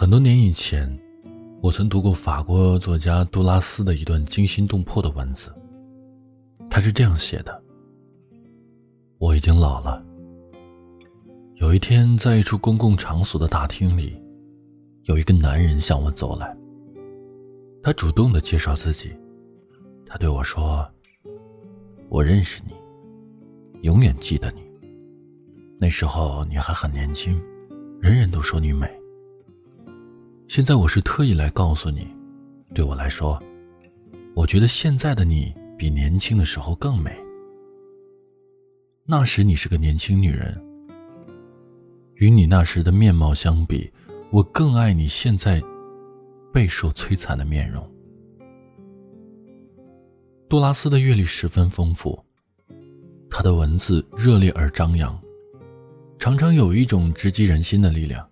很多年以前，我曾读过法国作家杜拉斯的一段惊心动魄的文字。他是这样写的：“我已经老了。有一天，在一处公共场所的大厅里，有一个男人向我走来。他主动的介绍自己，他对我说：‘我认识你，永远记得你。那时候你还很年轻，人人都说你美。’”现在我是特意来告诉你，对我来说，我觉得现在的你比年轻的时候更美。那时你是个年轻女人，与你那时的面貌相比，我更爱你现在备受摧残的面容。杜拉斯的阅历十分丰富，他的文字热烈而张扬，常常有一种直击人心的力量。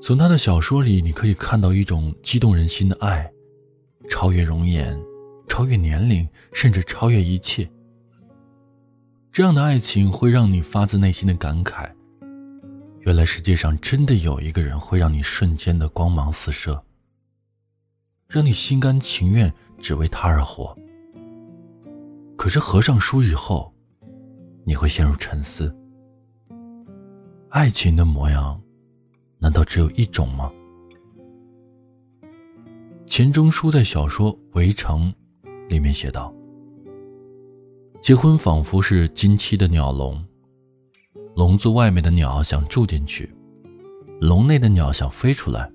从他的小说里，你可以看到一种激动人心的爱，超越容颜，超越年龄，甚至超越一切。这样的爱情会让你发自内心的感慨：原来世界上真的有一个人会让你瞬间的光芒四射，让你心甘情愿只为他而活。可是合上书以后，你会陷入沉思。爱情的模样。难道只有一种吗？钱钟书在小说《围城》里面写道：“结婚仿佛是金漆的鸟笼，笼子外面的鸟想住进去，笼内的鸟想飞出来，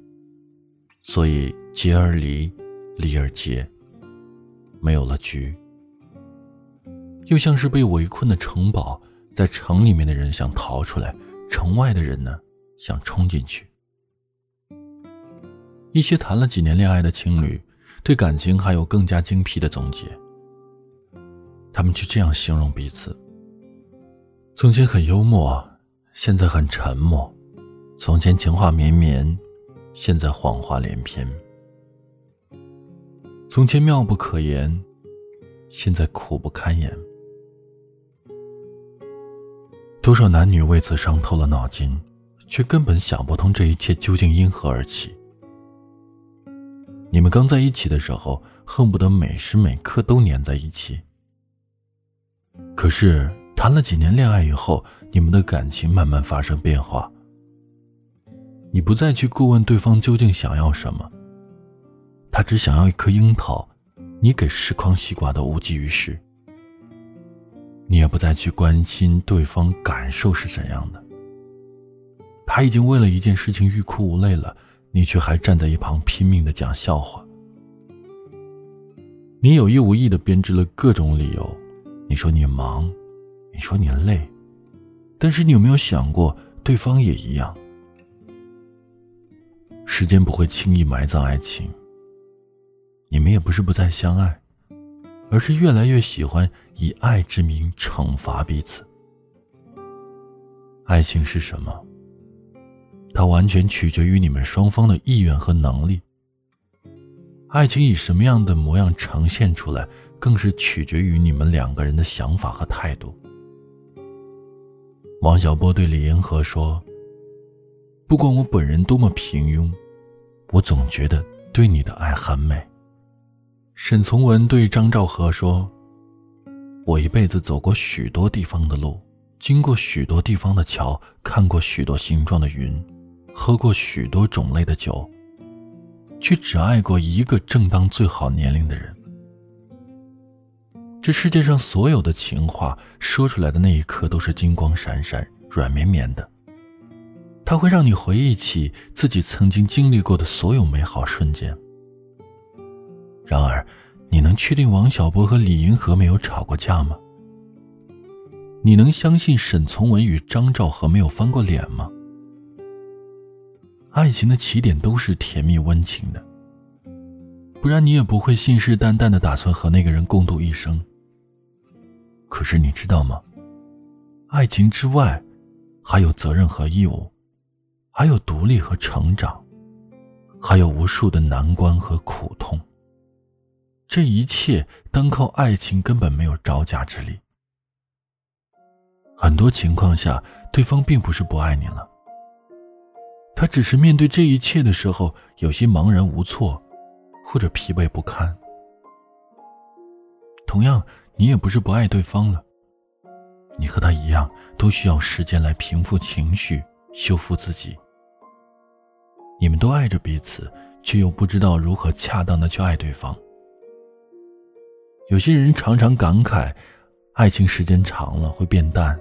所以结而离，离而结，没有了局。又像是被围困的城堡，在城里面的人想逃出来，城外的人呢？”想冲进去。一些谈了几年恋爱的情侣，对感情还有更加精辟的总结。他们就这样形容彼此：从前很幽默，现在很沉默；从前情话绵绵，现在谎话连篇；从前妙不可言，现在苦不堪言。多少男女为此伤透了脑筋。却根本想不通这一切究竟因何而起。你们刚在一起的时候，恨不得每时每刻都黏在一起。可是谈了几年恋爱以后，你们的感情慢慢发生变化。你不再去过问对方究竟想要什么，他只想要一颗樱桃，你给十筐西瓜都无济于事。你也不再去关心对方感受是怎样的。他已经为了一件事情欲哭无泪了，你却还站在一旁拼命的讲笑话。你有意无意的编织了各种理由，你说你忙，你说你累，但是你有没有想过，对方也一样？时间不会轻易埋葬爱情。你们也不是不再相爱，而是越来越喜欢以爱之名惩罚彼此。爱情是什么？它完全取决于你们双方的意愿和能力。爱情以什么样的模样呈现出来，更是取决于你们两个人的想法和态度。王小波对李银河说：“不管我本人多么平庸，我总觉得对你的爱很美。”沈从文对张兆和说：“我一辈子走过许多地方的路，经过许多地方的桥，看过许多形状的云。”喝过许多种类的酒，却只爱过一个正当最好年龄的人。这世界上所有的情话说出来的那一刻都是金光闪闪、软绵绵的，它会让你回忆起自己曾经经历过的所有美好瞬间。然而，你能确定王小波和李银河没有吵过架吗？你能相信沈从文与张兆和没有翻过脸吗？爱情的起点都是甜蜜温情的，不然你也不会信誓旦旦的打算和那个人共度一生。可是你知道吗？爱情之外，还有责任和义务，还有独立和成长，还有无数的难关和苦痛。这一切单靠爱情根本没有招架之力。很多情况下，对方并不是不爱你了。他只是面对这一切的时候有些茫然无措，或者疲惫不堪。同样，你也不是不爱对方了。你和他一样，都需要时间来平复情绪、修复自己。你们都爱着彼此，却又不知道如何恰当的去爱对方。有些人常常感慨，爱情时间长了会变淡，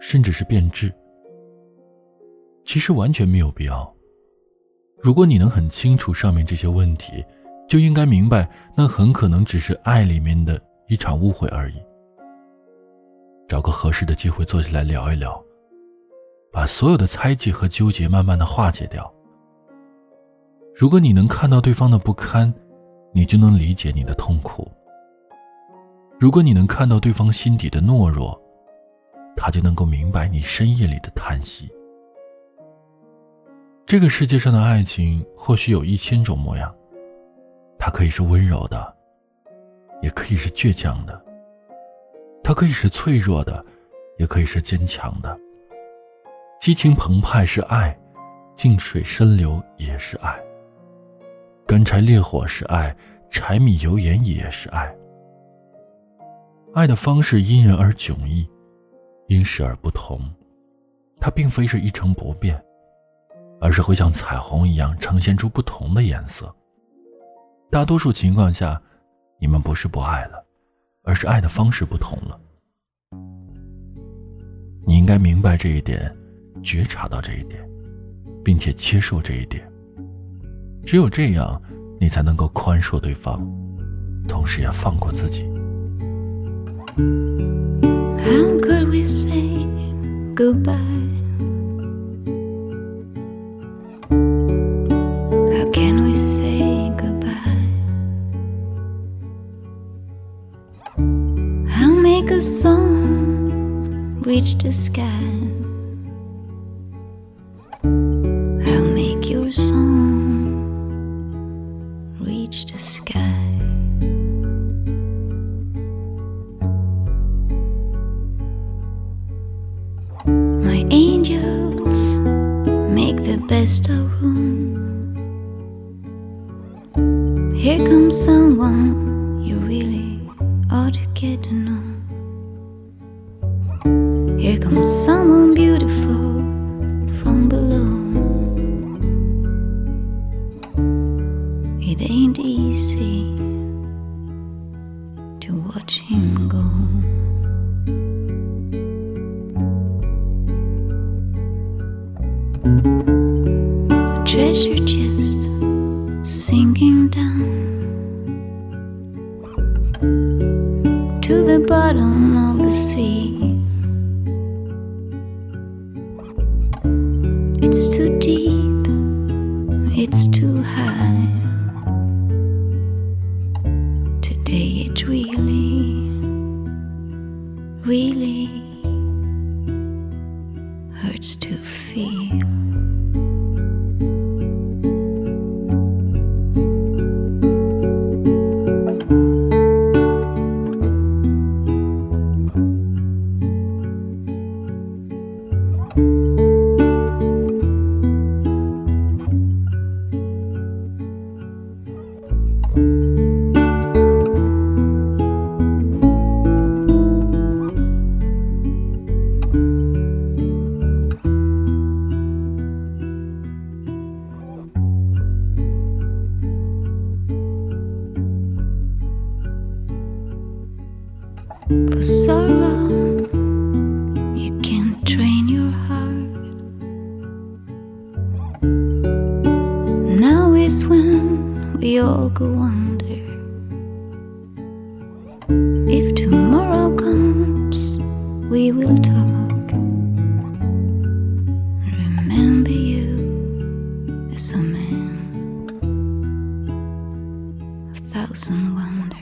甚至是变质。其实完全没有必要。如果你能很清楚上面这些问题，就应该明白，那很可能只是爱里面的一场误会而已。找个合适的机会坐下来聊一聊，把所有的猜忌和纠结慢慢的化解掉。如果你能看到对方的不堪，你就能理解你的痛苦；如果你能看到对方心底的懦弱，他就能够明白你深夜里的叹息。这个世界上的爱情或许有一千种模样，它可以是温柔的，也可以是倔强的；它可以是脆弱的，也可以是坚强的。激情澎湃是爱，静水深流也是爱。干柴烈火是爱，柴米油盐也是爱。爱的方式因人而迥异，因时而不同，它并非是一成不变，而是会像彩虹一样呈现出不同的颜色。大多数情况下，你们不是不爱了，而是爱的方式不同了。你应该明白这一点，觉察到这一点，并且接受这一点。只有这样，你才能够宽恕对方，同时也放过自己。Say goodbye? Song reach the sky. I'll make your song reach the sky. My angels make the best of room. Here comes someone you really Someone beautiful from below. It ain't easy to watch him go. Treasure chest sinking down to the bottom of the sea. we leave. is when we all go under. If tomorrow comes, we will talk. Remember you as a man, a thousand wonders.